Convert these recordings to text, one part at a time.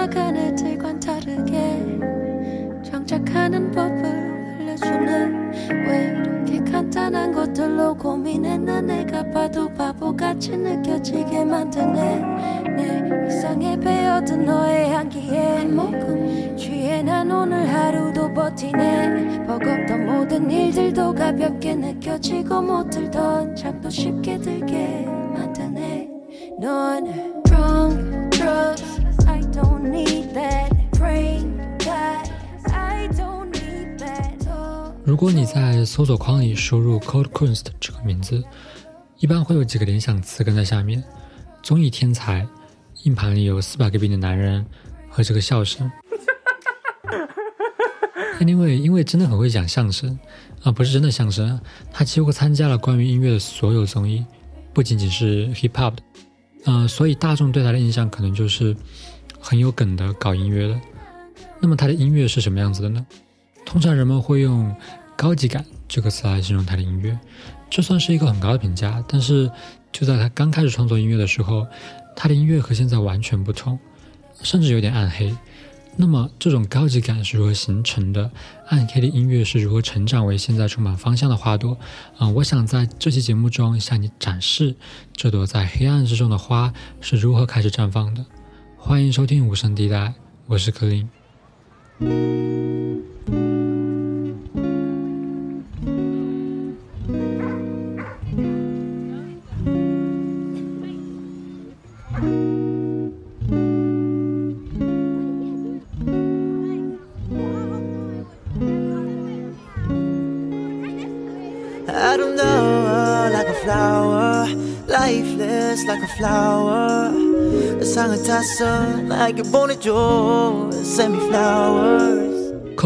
지나간 애들과 다르게 정착하는 법을 알려주네 왜 이렇게 간단한 것들로 고민해. 나 내가 봐도 바보같이 느껴지게 만드네. 내 이상에 배어든 너의 향기에 목금. 취해 난 오늘 하루도 버티네. 버겁던 모든 일들도 가볍게 느껴지고 못 들던 잠도 쉽게 들게 만드네. 넌 如果你在搜索框里输入 Cold Kunst 这个名字，一般会有几个联想词跟在下面：综艺天才、硬盘里有四百个 B 的男人和这个笑声。Anyway，因为真的很会讲相声啊，不是真的相声，他几乎参加了关于音乐的所有综艺，不仅仅是 hip hop 的，呃，所以大众对他的印象可能就是很有梗的搞音乐的。那么他的音乐是什么样子的呢？通常人们会用“高级感”这个词来形容他的音乐，这算是一个很高的评价。但是就在他刚开始创作音乐的时候，他的音乐和现在完全不同，甚至有点暗黑。那么这种高级感是如何形成的？暗黑的音乐是如何成长为现在充满方向的花朵？啊，我想在这期节目中向你展示这朵在黑暗之中的花是如何开始绽放的。欢迎收听无声地带，我是柯林。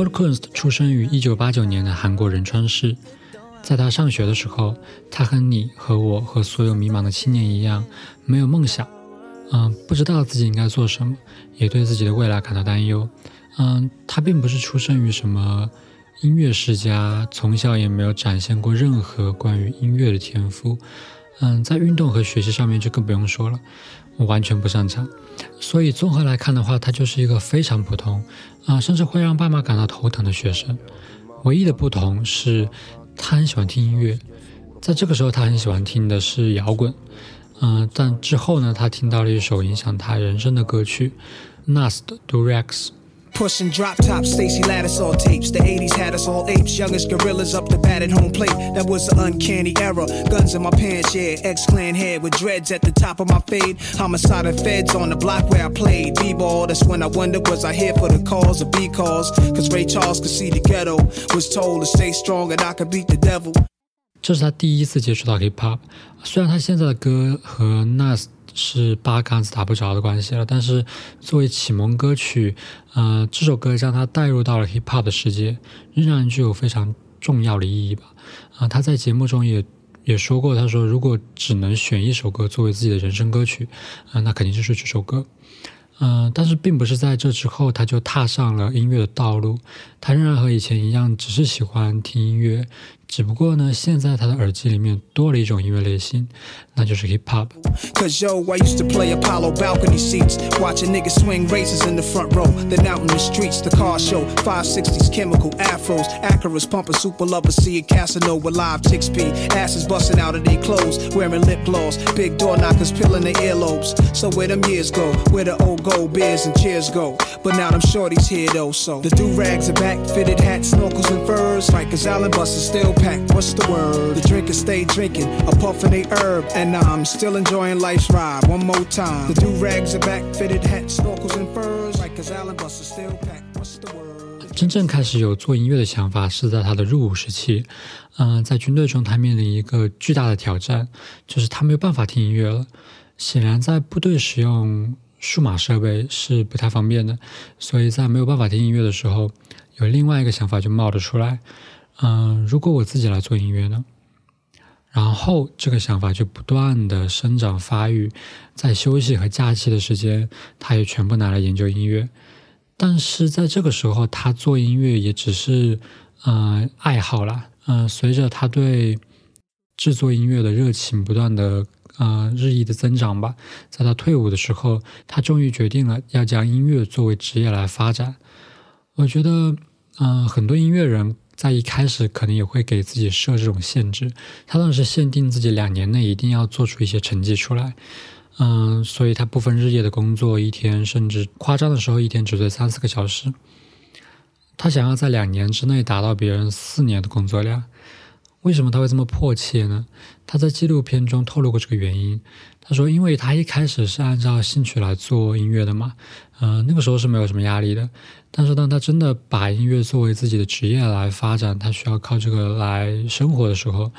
Kwonst 出生于1989年的韩国仁川市。在他上学的时候，他和你和我和所有迷茫的青年一样，没有梦想，嗯，不知道自己应该做什么，也对自己的未来感到担忧。嗯，他并不是出生于什么音乐世家，从小也没有展现过任何关于音乐的天赋。嗯，在运动和学习上面就更不用说了，我完全不擅长。所以综合来看的话，他就是一个非常普通，啊，甚至会让爸妈感到头疼的学生。唯一的不同是。他很喜欢听音乐，在这个时候，他很喜欢听的是摇滚，嗯，但之后呢，他听到了一首影响他人生的歌曲，Nas 的 Durex。Pushing drop tops, Stacy Lattice all tapes. The 80s had us all apes, youngest gorillas up the bat at home plate. That was an uncanny era. Guns in my pants, yeah. X Clan head with dreads at the top of my fade. Homicide and feds on the block where I played. B ball, that's when I wonder was I here for the cause or B cause? Cause Ray Charles could see the ghetto. Was told to stay strong and I could beat the devil. 这是他第一次接触到 hip hop，虽然他现在的歌和 Nas 是八竿子打不着的关系了，但是作为启蒙歌曲，呃，这首歌将他带入到了 hip hop 的世界，仍然具有非常重要的意义吧。啊、他在节目中也也说过，他说如果只能选一首歌作为自己的人生歌曲，啊、那肯定就是这首歌。嗯、但是并不是在这之后他就踏上了音乐的道路，他仍然和以前一样，只是喜欢听音乐，只不过呢，现在他的耳机里面多了一种音乐类型，那就是 hip hop。Cause yo, I used to play Apollo balcony seats, watching niggas swing races in the front row, then out in the streets, the car show, 560s chemical afros, Acura's pumping super lovers, see a Casanova live chicks be asses busting out of their clothes, wearing lip gloss, big door knockers peeling their earlobes. So where them years go, where the old gold beers and chairs go, but now them shorties here though, so the do rags are back, fitted hats, snorkels and furs, Rikers Island buses still. Pack, What's the word? The drinkers stay drinking, a puffin' they herb, and I'm still enjoying life's ride. One more time. The do rags are back, fitted hats, snorkels and furs. Rikers Island buses still packed. What's the word? 真正开始有做音乐的想法是在他的入伍时期。嗯、在军队中，他面临一个巨大的挑战，就是他没有办法听音乐了。显然，在部队使用数码设备是不太方便的，所以在没有办法听音乐的时候，有另外一个想法就冒了出来。嗯、如果我自己来做音乐呢？然后这个想法就不断的生长发育，在休息和假期的时间，他也全部拿来研究音乐。但是在这个时候，他做音乐也只是呃爱好啦。嗯、随着他对制作音乐的热情不断的呃日益的增长吧。在他退伍的时候，他终于决定了要将音乐作为职业来发展。我觉得，嗯，很多音乐人在一开始可能也会给自己设这种限制。他当时限定自己两年内一定要做出一些成绩出来，嗯，所以他不分日夜的工作，一天甚至夸张的时候一天只睡三四个小时。他想要在两年之内达到别人四年的工作量。为什么他会这么迫切呢？他在纪录片中透露过这个原因。他说：“因为他一开始是按照兴趣来做音乐的嘛，嗯，那个时候是没有什么压力的。但是当他真的把音乐作为自己的职业来发展，他需要靠这个来生活的时候，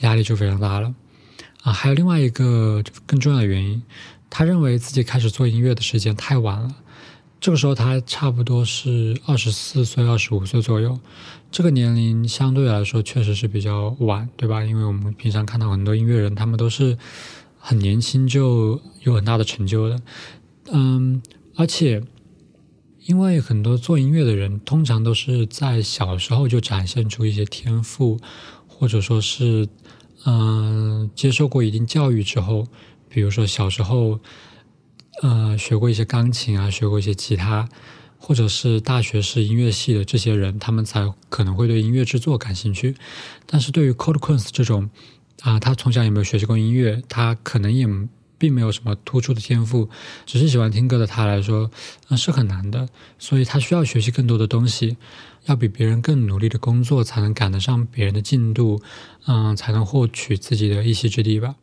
压力就非常大了。啊，还有另外一个更重要的原因，他认为自己开始做音乐的时间太晚了。”这个时候他差不多是二十四岁、二十五岁左右，这个年龄相对来说确实是比较晚，对吧？因为我们平常看到很多音乐人，他们都是很年轻就有很大的成就的，嗯，而且因为很多做音乐的人通常都是在小时候就展现出一些天赋，或者说是嗯接受过一定教育之后，比如说小时候。呃，学过一些钢琴啊，学过一些吉他，或者是大学是音乐系的这些人，他们才可能会对音乐制作感兴趣。但是对于 Cold Quince 这种啊，他从小也没有学习过音乐，他可能也并没有什么突出的天赋，只是喜欢听歌的他来说，嗯，是很难的。所以他需要学习更多的东西，要比别人更努力的工作，才能赶得上别人的进度，嗯，才能获取自己的一席之地吧。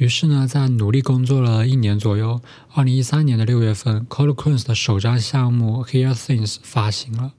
于是呢，在努力工作了一年左右，二零一三年的六月份，Cold Quince 的首张项目《Hear Things》发行了。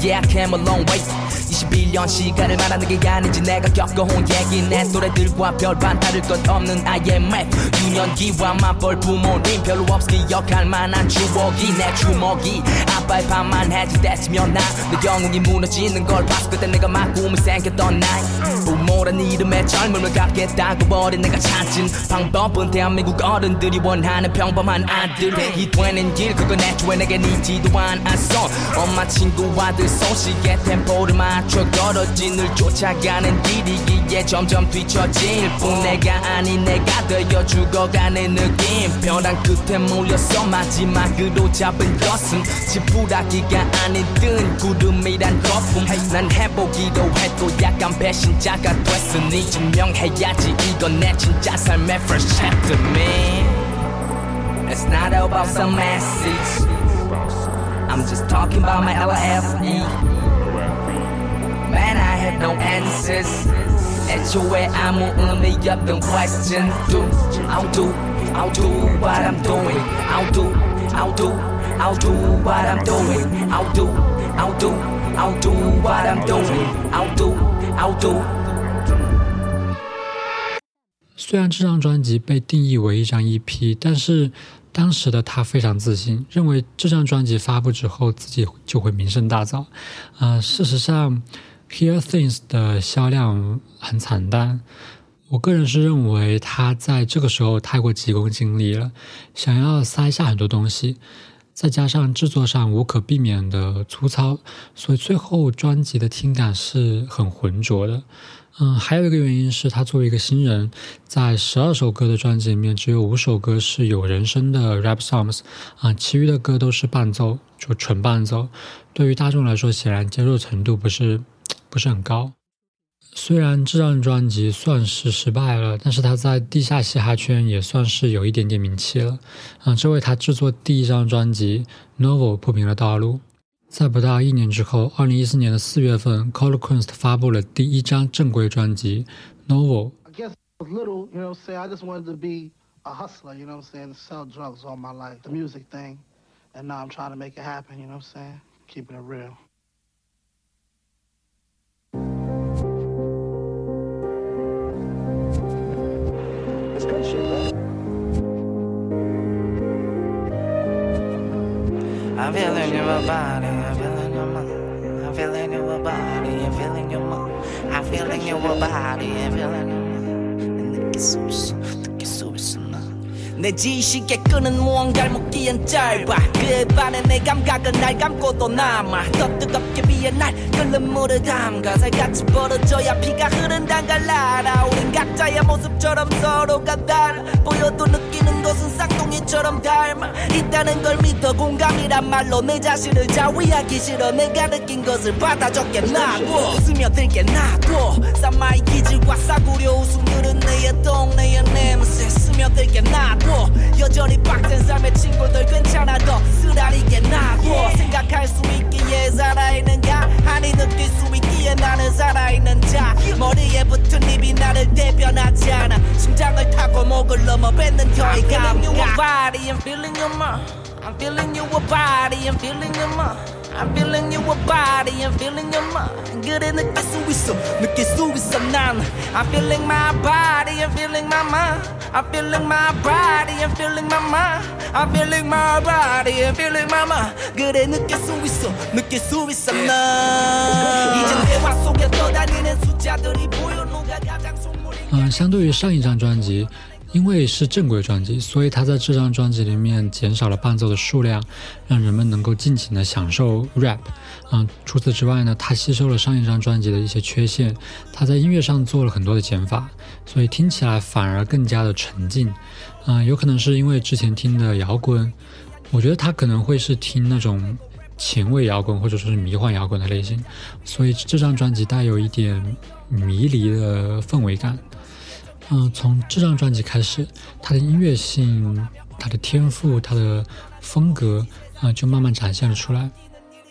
Yeah, I came a long way. 21년 시간을 말하는 게 아닌지 내가 겪어온 얘기. 내 또래들과 별반 다를 것 없는 IMF 유년기와 맞벌 부모님 별로 없어 기억할 만한 추억이. 내 주먹이 아빠의 밥만 해지됐으면 나내 영웅이 무너지는 걸 봤을 그때 내가 막 꿈이 생겼던 나이 부모란 이름의 젊음을 갖겠다고 버린 내가 찾은 방법은 대한민국 어른들이 원하는 평범한 아들. 이 되는 길 그건 애초에 내게 니지도 않았어. 엄마 친구 아들 소식에 템포를 맞춰 떨어진 늘 쫓아가는 길이기에 점점 뒤처질 뿐. 내가 아닌 내가 되어 죽어가는 느낌. 벼랑 끝에 몰려서 마지막으로 잡은 것은 지푸라기가 아닌 뜬 구름이란 거품. 난 해보기도 했고 약간 배신자가 됐으니 증명해야지. 이건 내 진짜 삶의 first chapter man. It's not about some message I'm just talking about my LFE 虽然这张专辑被定义为一张 EP，但是当时的他非常自信，认为这张专辑发布之后自己就会名声大噪。啊、事实上。Hear Things 的销量很惨淡，我个人是认为他在这个时候太过急功近利了，想要塞下很多东西，再加上制作上无可避免的粗糙，所以最后专辑的听感是很浑浊的。嗯，还有一个原因是他作为一个新人，在十二首歌的专辑里面，只有五首歌是有人声的 rap songs，啊，其余的歌都是伴奏，就纯伴奏。对于大众来说，显然接受程度不是。不是很高。虽然这张专辑算是失败了，但是他在地下嘻哈圈也算是有一点点名气了。嗯，这为他制作第一张专辑《Novel》铺平了道路。在不到一年之后，二零一四年的四月份，Cold Quince 发布了第一张正规专辑《Novel》。and shit, right? I'm feeling your body, I'm feeling your mind. I'm feeling your body, I'm feeling your mind. I'm feeling your body, I'm feeling your mind. And the kisses, the kisses. 내 지식에 끄는 무언가를 묻기엔 짧아. 그에 반해 내 감각은 날 감고 또 남아. 더 뜨겁게 위에 날 끓는 물을 담가. 살같이 벌어져야 피가 흐른단 걸 알아. 우린 각자의 모습처럼 서로가 달라 보여도 느끼는 쌍둥이처럼 닮아 있다는 걸 믿어 공감이란 말로 내 자신을 자위하기 싫어 내가 느낀 것을 받아 적게 놔둬 스며들게 놔둬 쌈마이 기질과 싸구려 웃음들은 내의 동네의 냄새 스며들게 놔둬 여전히 빡센 삶의 친구들 괜찮아 더 쓰라리게 놔둬 생각할 수 있기에 살아있는가? 아니 느낄 수 있기에 나는 살아있는 자. 머리에 붙은 입이 나를 대변하지 않아. 심장을 타고 목을 넘어 뱉는 혀의 감각 body, I'm feeling your mind. I'm feeling you a body, I'm feeling your mind. I'm feeling you a body, I'm feeling your mind. 그래 느낄 수 있어, 느낄 수 있어 난. I'm feeling my body, I'm feeling my mind. I'm feeling my body, I'm feeling my mind. I'm feeling my body, I'm feeling my mind. 그래 느낄 수 있어, 느낄 수 있어 난. 이젠 대화 속에 떠다니는 嗯，相对于上一张专辑，因为是正规专辑，所以他在这张专辑里面减少了伴奏的数量，让人们能够尽情的享受 rap。嗯，除此之外呢，他吸收了上一张专辑的一些缺陷，他在音乐上做了很多的减法，所以听起来反而更加的沉静。嗯，有可能是因为之前听的摇滚，我觉得他可能会是听那种前卫摇滚或者说是迷幻摇滚的类型，所以这张专辑带有一点迷离的氛围感。嗯，从这张专辑开始，他的音乐性、他的天赋、他的风格啊，就慢慢展现了出来。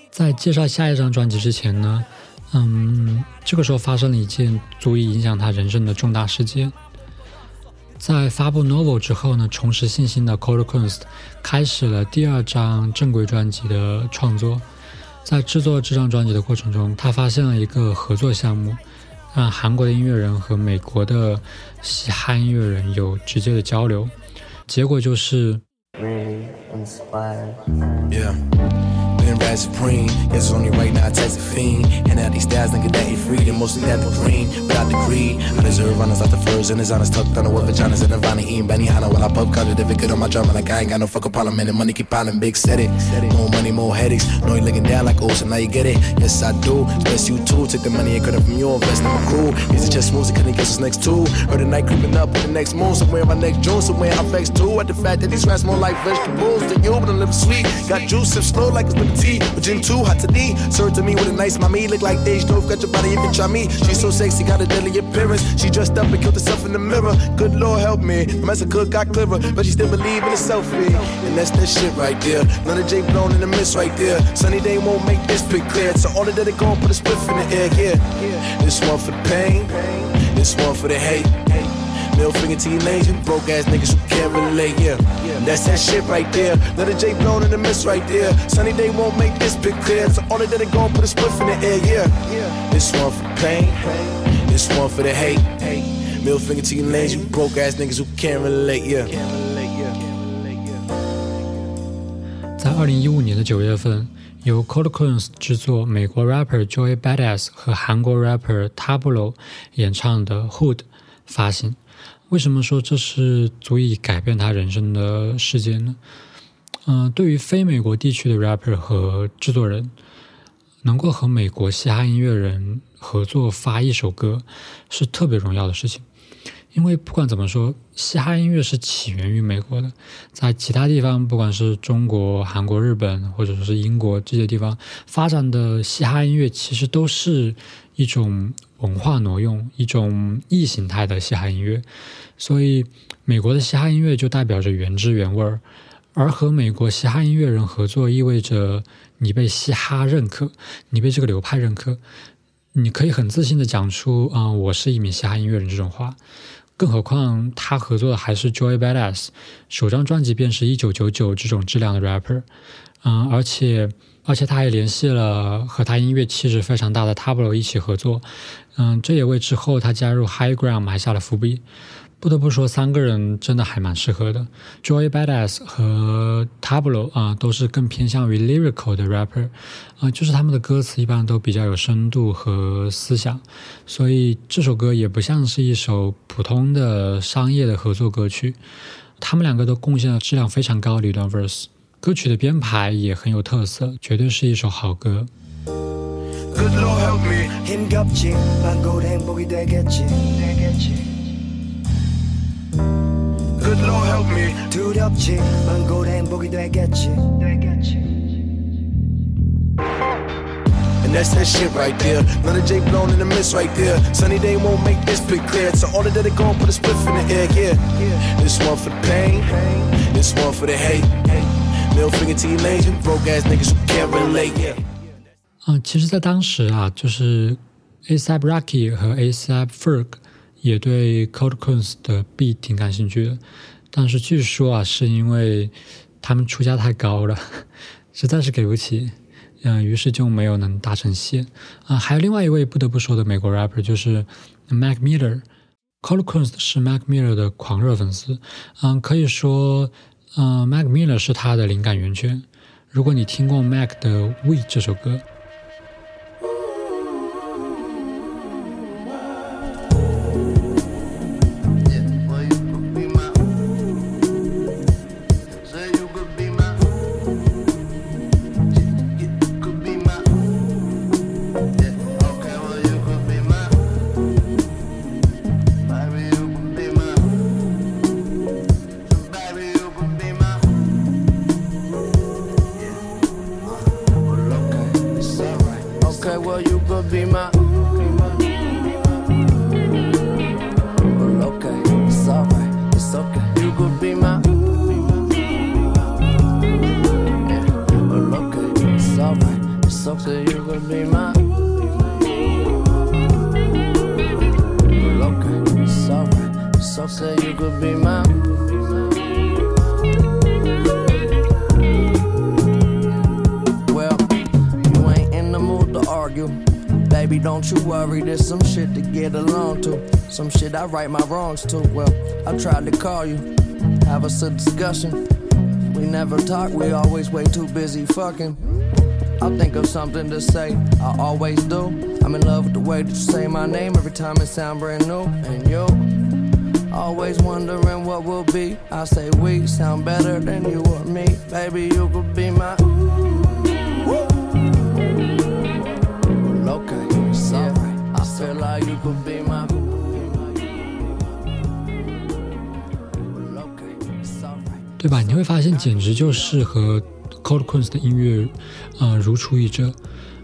在介绍下一张专辑之前呢，嗯，这个时候发生了一件足以影响他人生的重大事件。在发布《Novel》之后呢，重拾信心的 c o d e Kunst 开始了第二张正规专辑的创作。在制作这张专辑的过程中，他发现了一个合作项目。让韩国的音乐人和美国的嘻哈音乐人有直接的交流，结果就是。Rad supreme. It's only right now I text a fiend. And out these styles, nigga, that ain't free. And mostly that the green, without the greed. I deserve runners out the furs and his honest tucked under with vaginas and Nirvana eating Benny Hanna while I pub covered if it good on my drama. Like I ain't got no fucking parliament and money keep piling big set it. More money, more headaches. No, you looking down like ocean, now you get it. Yes, I do. Bless you too. Take the money and cut it from you, invest in my crew. Easy chest moves, couldn't guess what's next too. Heard the night creeping up with the next moon. Somewhere my next June, somewhere I'm vexed too. At the fact that these rats more like vegetables than you, but I'm living sweet. Got juice, sip slow like it's lemon tea. But gin too hot to D. Served to me with a nice mommy. Look like Dej Stove, got your body if you try me. She's so sexy, got a deadly appearance. She dressed up and killed herself in the mirror. Good Lord help me. The mess of cook got clever, but she still believe in a selfie. And that's that shit right there. None of J blown in the mist right there. Sunny day won't make this pic clear. So all that they gon' put a spliff in the air, yeah. This one for the pain, this one for the hate. Middle finger to your nation, broke ass niggas who can't relate, yeah. And that's that shit right there. Another J blown in the mist right there. Sunny day won't make this bit clear. So all they did is put a spliff in the air, yeah. This one for pain, this one for the hate. Middle finger to your nation, broke ass niggas who can't relate, yeah. 在二零一五年的九月份，由 Cold Coons 制作、美国 rapper Joey Badass 和韩国 rapper Tablo 演唱的《Hood》发行。为什么说这是足以改变他人生的事件呢？嗯，对于非美国地区的 rapper 和制作人，能够和美国嘻哈音乐人合作发一首歌，是特别荣耀的事情。因为不管怎么说，嘻哈音乐是起源于美国的，在其他地方，不管是中国、韩国、日本，或者说是英国这些地方发展的嘻哈音乐，其实都是一种。文化挪用一种异形态的嘻哈音乐，所以美国的嘻哈音乐就代表着原汁原味儿，而和美国嘻哈音乐人合作意味着你被嘻哈认可，你被这个流派认可，你可以很自信的讲出啊，我是一名嘻哈音乐人这种话。更何况他合作的还是 Joy Badass，首张专辑便是一九九九这种质量的 rapper，嗯，而且。而且他还联系了和他音乐气质非常大的 Tablo 一起合作，嗯，这也为之后他加入 High Ground 埋下了伏笔。不得不说，三个人真的还蛮适合的。Joy Badass 和 Tableau 啊，都是更偏向于 lyrical 的 rapper，啊，就是他们的歌词一般都比较有深度和思想。所以这首歌也不像是一首普通的商业的合作歌曲，他们两个都贡献了质量非常高的一段 verse。歌曲的编排也很有特色，绝对是一首好歌。good low healthy in gap gym，bangle day，boy day，get get。Good Lord help me 두렵지 망고라 행복이 되겠지 And that's that shit right there. None of Jay blown in the mist right there. Sunny day won't make this bit clear. So all of that gon' put a spliff in the air, yeah. This one for the pain, this one for the hate. Middle finger to your nation, broke ass niggas who can't relate, yeah. Uh, 嗯，其实，在当时啊，就是 ASAP Rocky 和 ASAP Ferg 也对 Cold Coins 的 B 挺感兴趣的，但是据说啊，是因为他们出价太高了，实在是给不起，嗯，于是就没有能达成线。啊，还有另外一位不得不说的美国 rapper 就是 Mac Miller。Cold Coins 是 Mac Miller 的狂热粉丝，嗯，可以说，嗯，Mac Miller 是他的灵感源泉。如果你听过 Mac 的《We》这首歌，Some shit I right my wrongs to. Well, I tried to call you, have us a discussion. We never talk, we always way too busy fucking. I'll think of something to say, I always do. I'm in love with the way that you say my name every time it sound brand new. And you, always wondering what will be. I say we sound better than you or me. Baby, you could be my. 对吧？你会发现，简直就是和 Cold Kunz 的音乐，呃，如出一辙。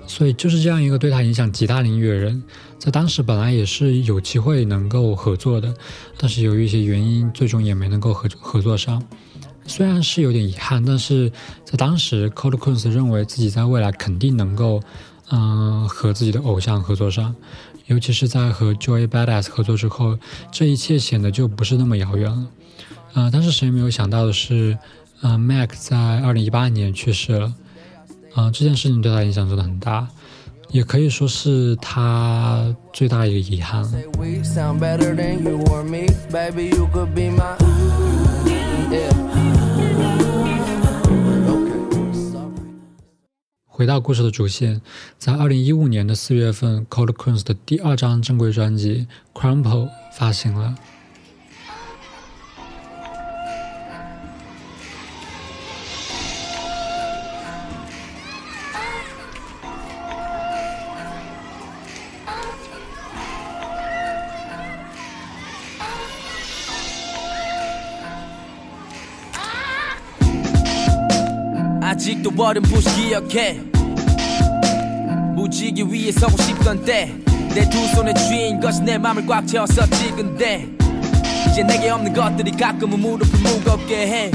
所以就是这样一个对他影响极大的音乐人，在当时本来也是有机会能够合作的，但是由于一些原因，最终也没能够合合作上。虽然是有点遗憾，但是在当时，Cold Kunz 认为自己在未来肯定能够，嗯、和自己的偶像合作上。尤其是在和 Joy Badass 合作之后，这一切显得就不是那么遥远了。呃！但是谁也没有想到的是，呃，Mac 在二零一八年去世了。啊，这件事情对他影响真的很大，也可以说是他最大的一个遗憾。回到故事的主线，在二零一五年的四月份，Coldplay 的第二张正规专辑《Crumpel》发行了。 어른 부시 기억해. 무지개 위에 서고 싶던 때 내 두 손에 쥐인 것이 내 맘을 꽉 채웠었지 근데 이제 내게 없는 것들이 가끔은 무릎을 무겁게 해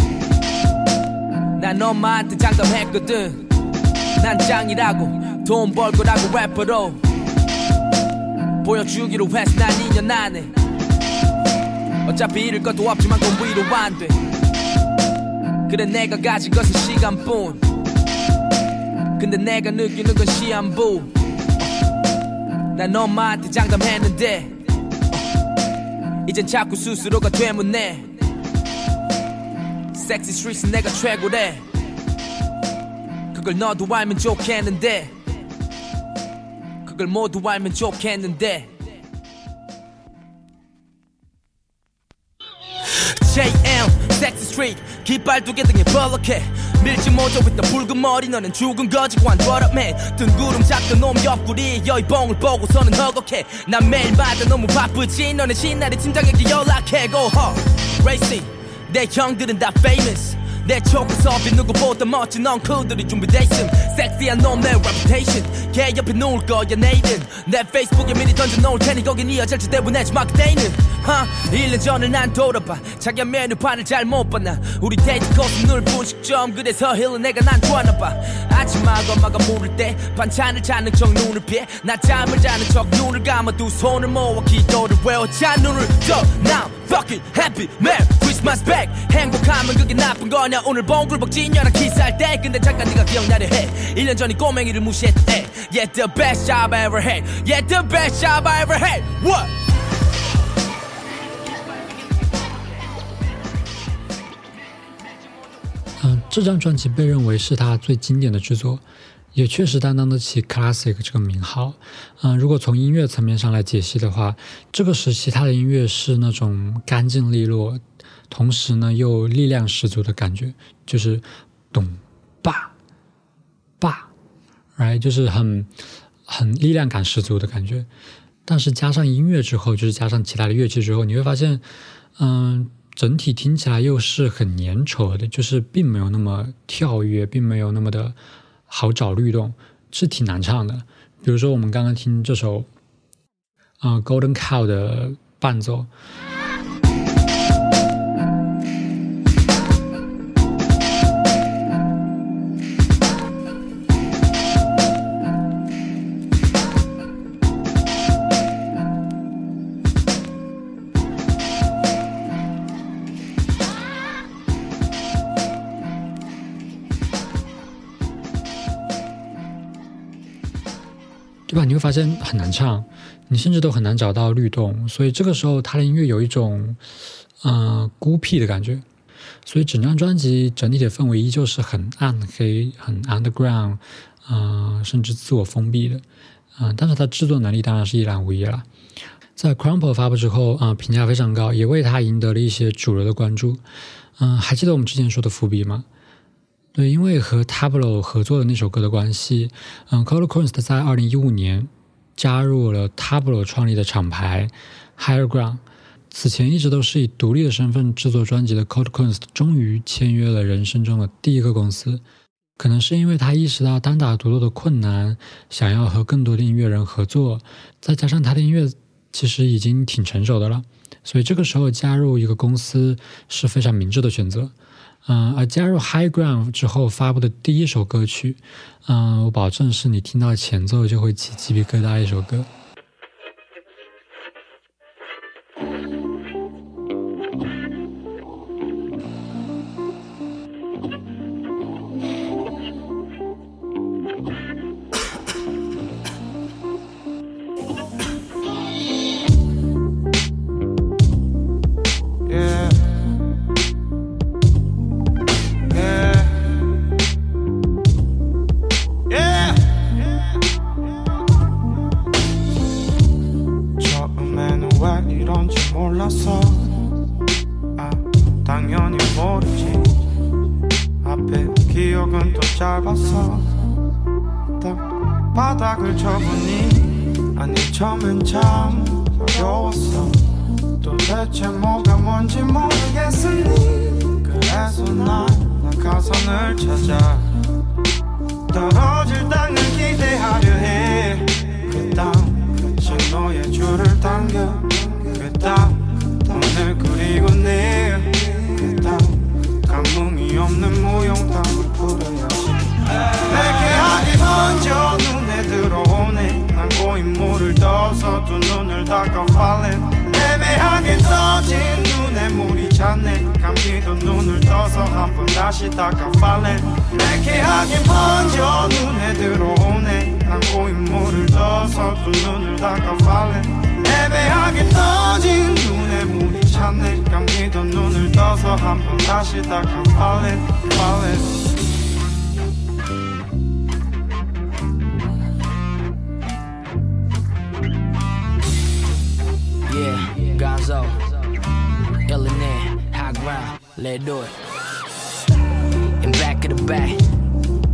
난 엄마한테 장담했거든. 난 짱이라고 돈 벌 거라고 래퍼로 보여주기로 했어 난 2년 안에 어차피 잃을 것도 없지만 돈 위로 안돼. 그래 내가 가진 것은 시간뿐 근데 내가 느끼는 건 시한부. 난 엄마한테 장담했는데 이젠 자꾸 스스로가 되문네. 섹시 스트릿은 내가 최고래. 그걸 너도 알면 좋겠는데. 그걸 모두 알면 좋겠는데. JM 섹시 스트리트 깃발 두개 등에 벌럭해 밀지 모조 with the 붉은 머리. 너는 죽은 거지 관더럽맨 뜬구름 잡던 놈 옆구리 여의봉을 보고서는 허걱해. 난 매일마다 너무 바쁘지. 너는 신나게 팀장에게 연락해. Go hard racing 내 형들은 다 famous 내 초코섭이 누구보다 멋진 엉클들이 준비돼 있음. 섹시한 놈의 reputation. 걔 옆에 놓을 거야 내일은 내 페이스북에 미리 던져 놓을 테니 거기 네 여자를 대보내지 마 그때는. 하 1년 전을 난 돌아봐. 자기야 메뉴판을 잘못 봤나. 우리 데이트 코스 늘 분식점. 그래서 힐은 내가 난 좋아하나 봐. 아침마다 엄마가 물을 때 반찬을 찾는 척 눈을 피해. 낮잠을 자는 척 눈을 감아 두 손을 모아 기도를 외워 자 눈을 떠. Now 嗯，这张专辑被认为是他最经典的制作。也确实担当得起 classic 这个名号。嗯，如果从音乐层面上来解析的话，这个时期他的音乐是那种干净利落，同时呢又力量十足的感觉，就是咚吧吧，right，就是很很力量感十足的感觉。但是加上音乐之后，就是加上其他的乐器之后，你会发现，嗯，整体听起来又是很粘稠的，就是并没有那么跳跃，并没有那么的好找律动，是挺难唱的。比如说我们刚刚听这首，啊、Golden Cow》的伴奏，你会发现很难唱，你甚至都很难找到律动，所以这个时候他的音乐有一种嗯、孤僻的感觉，所以整张专辑整体的氛围依旧是很暗黑、很 underground，嗯、甚至自我封闭的，嗯、但是他制作能力当然是一览无遗了。在 Crumple 发布之后，啊、评价非常高，也为他赢得了一些主流的关注。嗯、还记得我们之前说的伏笔吗？对，因为和 Tableau 合作的那首歌的关系，嗯 c o l d Quest 在二零一五年加入了 Tableau 创立的厂牌 Higher Ground。此前一直都是以独立的身份制作专辑的 Cold Quest，终于签约了人生中的第一个公司。可能是因为他意识到单打独斗的困难，想要和更多的音乐人合作，再加上他的音乐其实已经挺成熟的了，所以这个时候加入一个公司是非常明智的选择。嗯，而加入 High Ground 之后发布的第一首歌曲，嗯，我保证是你听到前奏就会起鸡皮疙瘩一首歌。 닦아 falling 매캐하게 먼저 눈에 들어오네 난 고인물을 떠서 두 눈을 닦아 falling 애매하게 떠진 눈에 물이 떠서 한번 다시 닦아 Fall it, fall it Yeah, Gonzo, Illinois, high ground, let's do it. Back of the back,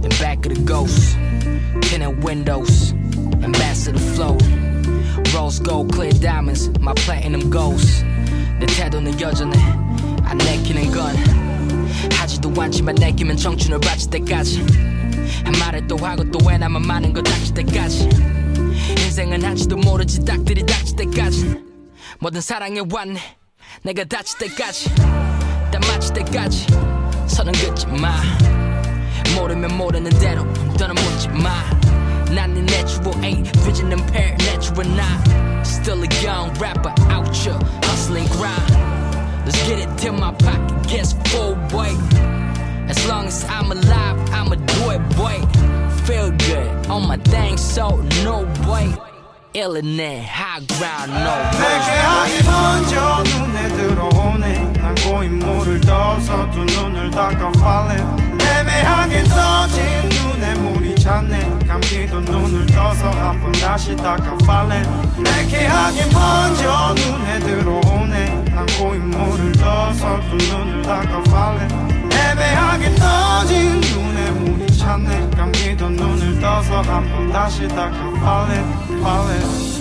in back of the ghost, tinted windows, ambassador flow. Rose gold, clear diamonds, my platinum ghost. 내 태도는 여전해, 안 내키는 건 하지도 않지만 내키면 청춘을 바칠 때까지 한 말을 또 하고 또해 나만 많은 거 닥칠 때까지 인생은 한치도 모르지 딱들이 닥칠 때까지 뭐든 사랑해 왔네 내가 다칠 때까지 딱 맞힐 때까지 선은 긋지 마 모르면 모르는 대로 떠나묻지 마. 나는 natural ain't vision impaired natural not. Still a young rapper out here hustling grind. Let's get it till my pocket gets full boy as long as I'm alive I'ma do it boy. Feel good on my thing so no way. 일어내 high ground no 내게 애매하게 떠진 눈에 물이 찼네. 감기도 눈을 떠서 한 번 다시 닦아 falling 내게 하기 먼저 눈에 들어오네. 난 고인물을 떠서 두 눈을 닦아 falling 애매하게 떠진 눈에 물이 찼네. 감기도 눈을 떠서 한 번 다시 닦아 falling falling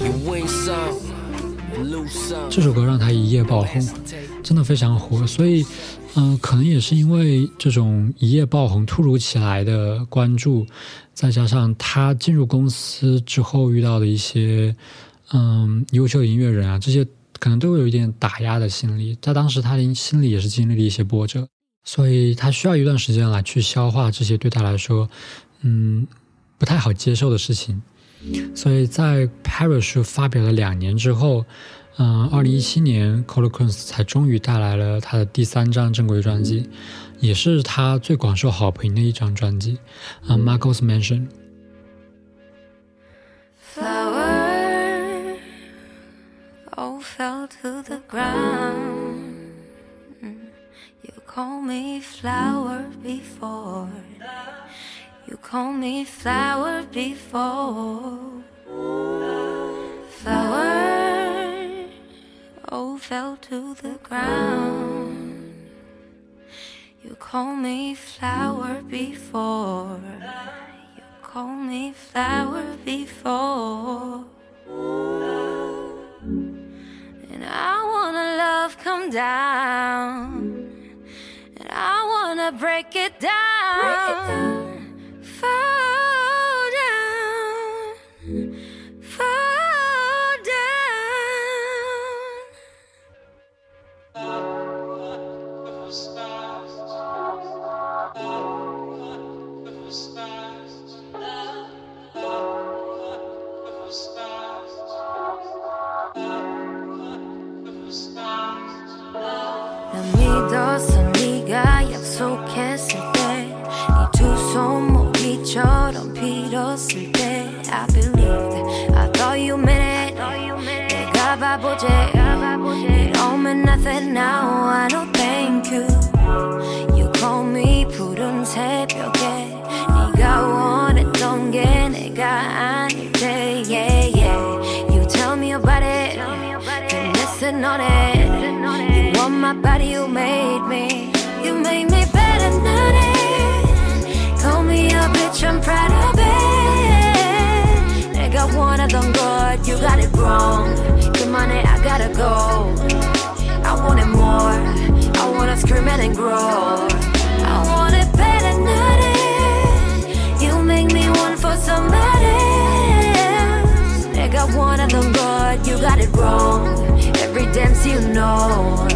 you win some you lose some 这首歌让他一夜爆红，真的非常火。所以，嗯、可能也是因为这种一夜爆红、突如其来的关注，再加上他进入公司之后遇到的一些，嗯，优秀音乐人啊，这些可能都有一点打压的心理。他当时他的心里也是经历了一些波折，所以他需要一段时间来去消化这些对他来说，嗯，不太好接受的事情。所以在 Parachute 发表了两年之后，嗯，二零一七年 c o l o q u e n s 才终于带来了他的第三张正规专辑，也是他最广受好评的一张专辑，啊、m a r c o s Mansion。Flower, oh, fell to the ground. You call me flower before. You call me flower before. Flower, oh, fell to the ground. You call me flower before. You call me flower before. And I wanna love come down. And I wanna break it down fire. I believed. I thought you meant it. 내가 바보제. 이러면 nothing now. I don't thank you. You call me 푸른 새벽에. 네가 원했던 게 내가 아닌데. Yeah, yeah. You tell me about it. Been missing on it. You want my body, you made me. You made me better than it. Call me a bitch, I'm proud of you got it wrong. Your money, I gotta go. I want it more. I wanna scream it and grow. I want it better than it. You make me want for somebody. Nigga, one of them good. You got it wrong. Every dance you know.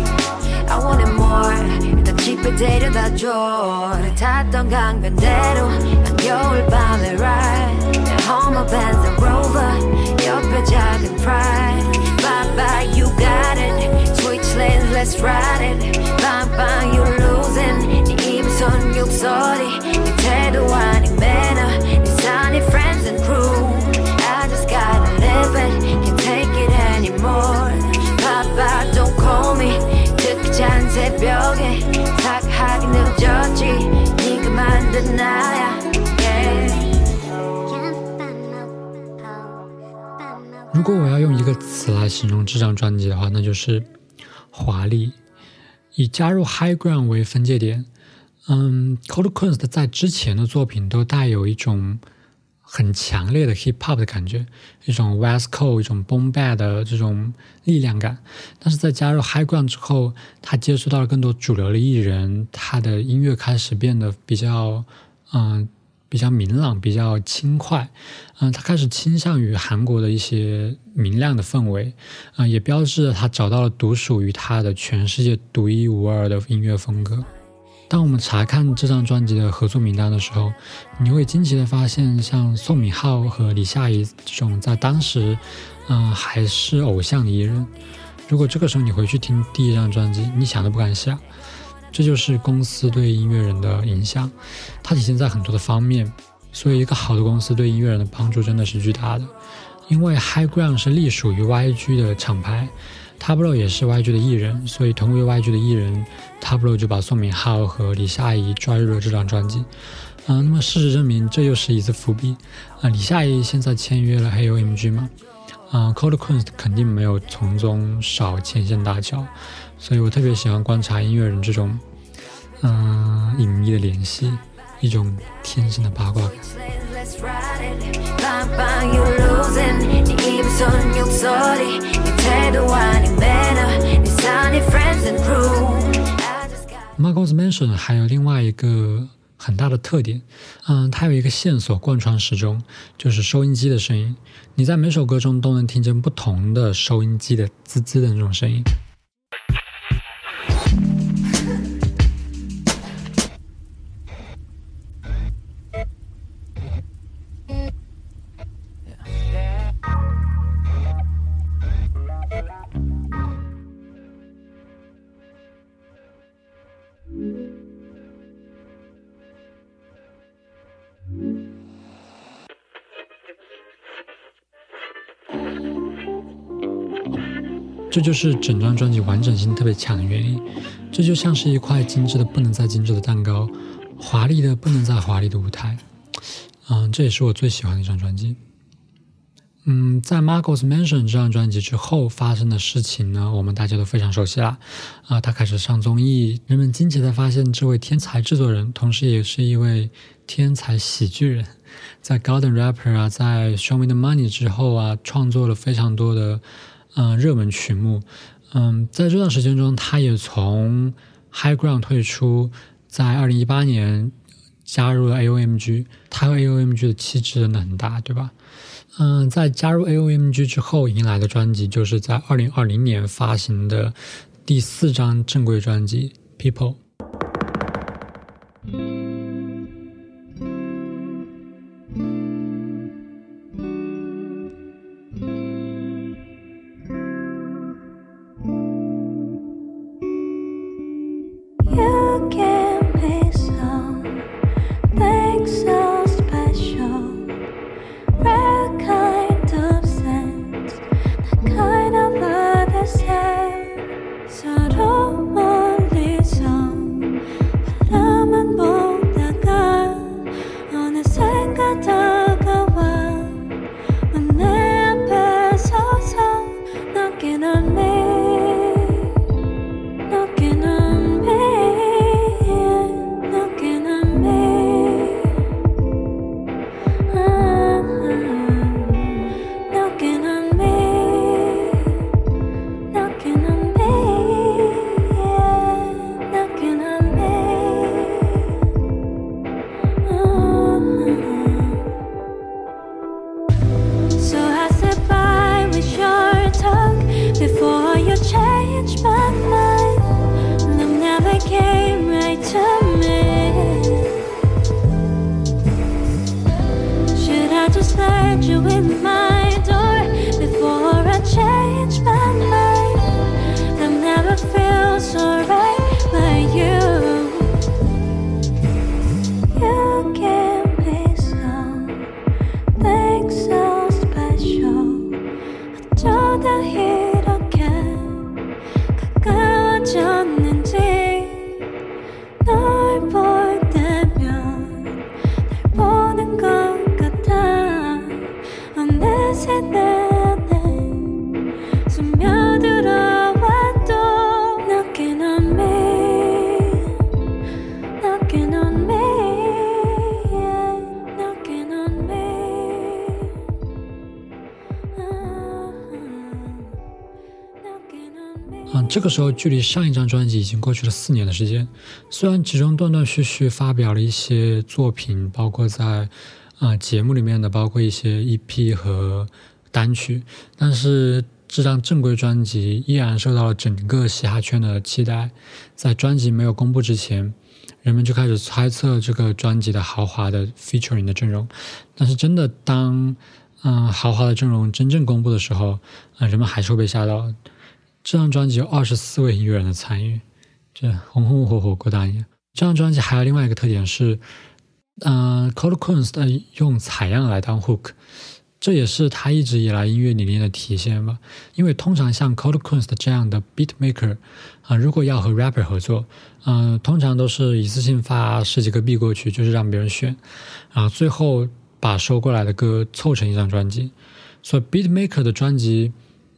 I want it more. The cheaper 더 깊이 데려다줘. 탔던 강변대로 난 겨울밤에 ride. Homer Benz and Rover, your Bajagan pride. Bye bye, you got it. Switch lanes, let's ride it. Bye bye, you losing. 네 your 육소리, 네 태도와 네 매너, 네 sunny friends and crew. I just gotta live it, can't take it anymore. 如果我要用一个词来形容这张专辑的话，那就是华丽。以加入 High Ground 为分界点，嗯，Cold Quest 在之前的作品都带有一种很强烈的 Hip Hop 的感觉，一种 West Coast、一种 Boom Bap 的这种力量感。但是在加入 High Ground 之后，他接触到了更多主流的艺人，他的音乐开始变得比较，嗯。比较明朗，比较轻快，嗯，他开始倾向于韩国的一些明亮的氛围，嗯，也标志着他找到了独属于他的全世界独一无二的音乐风格。当我们查看这张专辑的合作名单的时候，你会惊奇的发现，像宋敏浩和李夏怡这种在当时，嗯，还是偶像的艺人。如果这个时候你回去听第一张专辑，你想都不敢想。这就是公司对音乐人的影响，它体现在很多的方面。所以，一个好的公司对音乐人的帮助真的是巨大的。因为 High Ground 是隶属于 YG 的厂牌，Tablo 也是 YG 的艺人，所以同为 YG 的艺人，Tablo 就把宋敏浩和李夏怡抓入了这张专辑。嗯，那么事实证明，这又是一次伏笔。啊，李夏怡现在签约了 HOMG 嘛？啊，Cold Quest 肯定没有从中少牵线搭桥。所以我特别喜欢观察音乐人这种，嗯，隐秘的联系，一种天生的八卦感。Marcos Mansion 还有另外一个很大的特点，嗯，它有一个线索贯穿始终，就是收音机的声音。你在每首歌中都能听见不同的收音机的滋滋的那种声音。这就是整张专辑完整性特别强的原因。这就像是一块精致的不能再精致的蛋糕，华丽的不能再华丽的舞台。嗯，这也是我最喜欢的一张专辑。嗯，在《Marcos Mansion》这张专辑之后发生的事情呢，我们大家都非常熟悉了。啊，他开始上综艺，人们惊奇的发现，这位天才制作人，同时也是一位天才喜剧人，在《Golden Rapper》啊，在《Show Me the Money》之后啊，创作了非常多的。嗯，热门曲目，嗯，在这段时间中，他也从 High Ground 退出，在二零一八年加入了 AOMG，他和 AOMG 的气质真的很大，对吧？嗯，在加入 AOMG 之后，迎来的专辑就是在二零二零年发行的第四张正规专辑《People》。And 这个时候，距离上一张专辑已经过去了四年的时间。虽然其中断断续续发表了一些作品，包括在。啊节目里面的，包括一些 EP 和单曲，但是这张正规专辑依然受到了整个嘻哈圈的期待。在专辑没有公布之前，人们就开始猜测这个专辑的豪华的 featuring 的阵容。但是真的当嗯豪华的阵容真正公布的时候，啊人们还是会被吓到。这张专辑有二十四位音乐人的参与，这红红火火过大年。这张专辑还有另外一个特点是，嗯 c o d e Kunst 用采样来当 hook，这也是他一直以来音乐理念的体现吧。因为通常像 c o d e Kunst 这样的 beat maker 啊，如果要和 rapper 合作，嗯，通常都是一次性发十几个 B 过去，就是让别人选，然后最后把收过来的歌凑成一张专辑。所以 beat maker 的专辑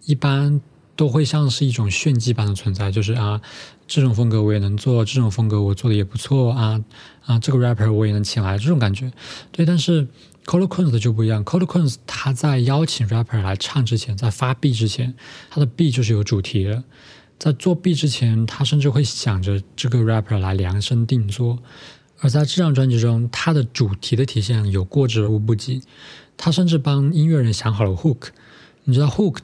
一般。都会像是一种炫技般的存在，就是啊，这种风格我也能做，这种风格我做的也不错啊啊，这个 rapper 我也能请来，这种感觉。对，但是 c o l o Kunst 就不一样 c o l o Kunst 他在邀请 rapper 来唱之前，在发 B 之前，他的 B 就是有主题的，在做 B 之前，他甚至会想着这个 rapper 来量身定做。而在这张专辑中，他的主题的体现有过之而无不及，他甚至帮音乐人想好了 hook，你知道 hook。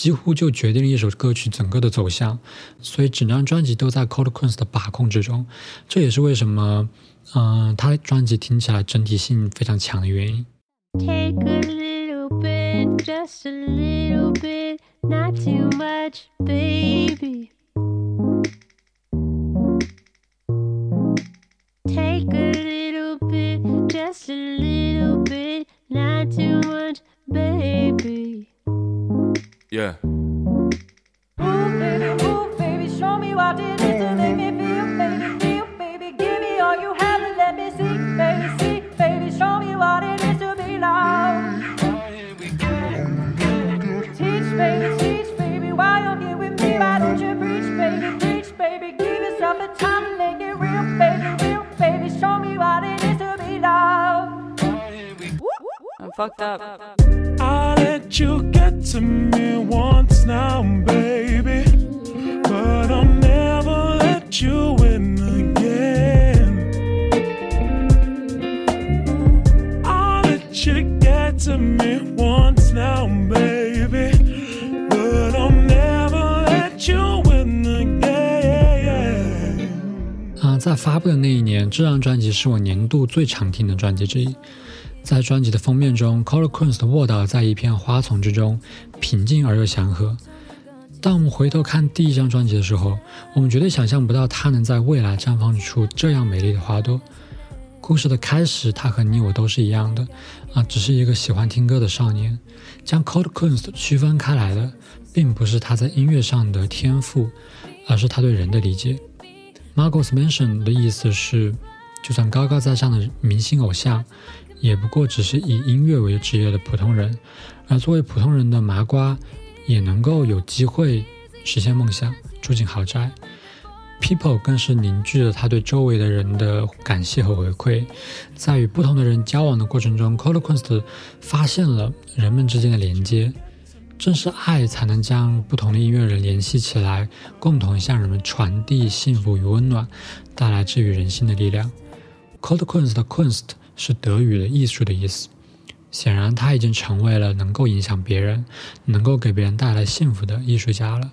几乎就决定了一首歌曲整个的走向，所以整张专辑都在 Cold Queens 的把控之中。这也是为什么，嗯，他专辑听起来整体性非常强的原因。Yeah. Move, baby, move, baby. Show me what it is to make me feel, baby, feel, baby. Give me all you have and let me see, baby, see, baby. Show me what it is to be loved. Teach, baby, teach, baby. While you're here with me, why don't you preach, baby, preach, baby. Give yourself a time to make it real, loved. I'm fucked up. 啊，在发布的那一年，这张专辑是我年度最常听的专辑之一。在专辑的封面中 c o l o r Kunst 卧倒在一片花丛之中，平静而又祥和。当我们回头看第一张专辑的时候，我们绝对想象不到他能在未来绽放出这样美丽的花朵。故事的开始，他和你我都是一样的，啊，只是一个喜欢听歌的少年。将 c o l o r Kunst 区分开来的，并不是他在音乐上的天赋，而是他对人的理解。Margot's Mansion 的意思是，就算高高在上的明星偶像。也不过只是以音乐为职业的普通人，而作为普通人的麻瓜，也能够有机会实现梦想，住进豪宅。People 更是凝聚了他对周围的人的感谢和回馈，在与不同的人交往的过程中 c o l o Kunst 发现了人们之间的连接。正是爱才能将不同的音乐人联系起来，共同向人们传递幸福与温暖，带来治愈人心的力量。c o l o Kunst 的 Kunst。是德语的艺术的意思。显然，他已经成为了能够影响别人、能够给别人带来幸福的艺术家了。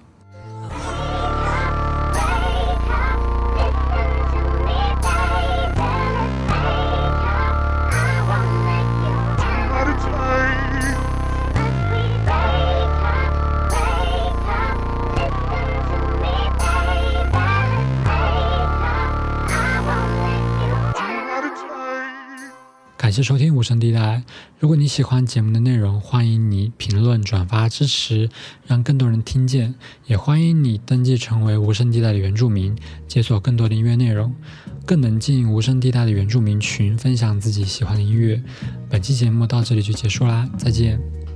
谢收听无声地带。如果你喜欢节目的内容，欢迎你评论、转发支持，让更多人听见。也欢迎你登记成为无声地带的原住民，解锁更多的音乐内容，更能进无声地带的原住民群，分享自己喜欢的音乐。本期节目到这里就结束啦，再见。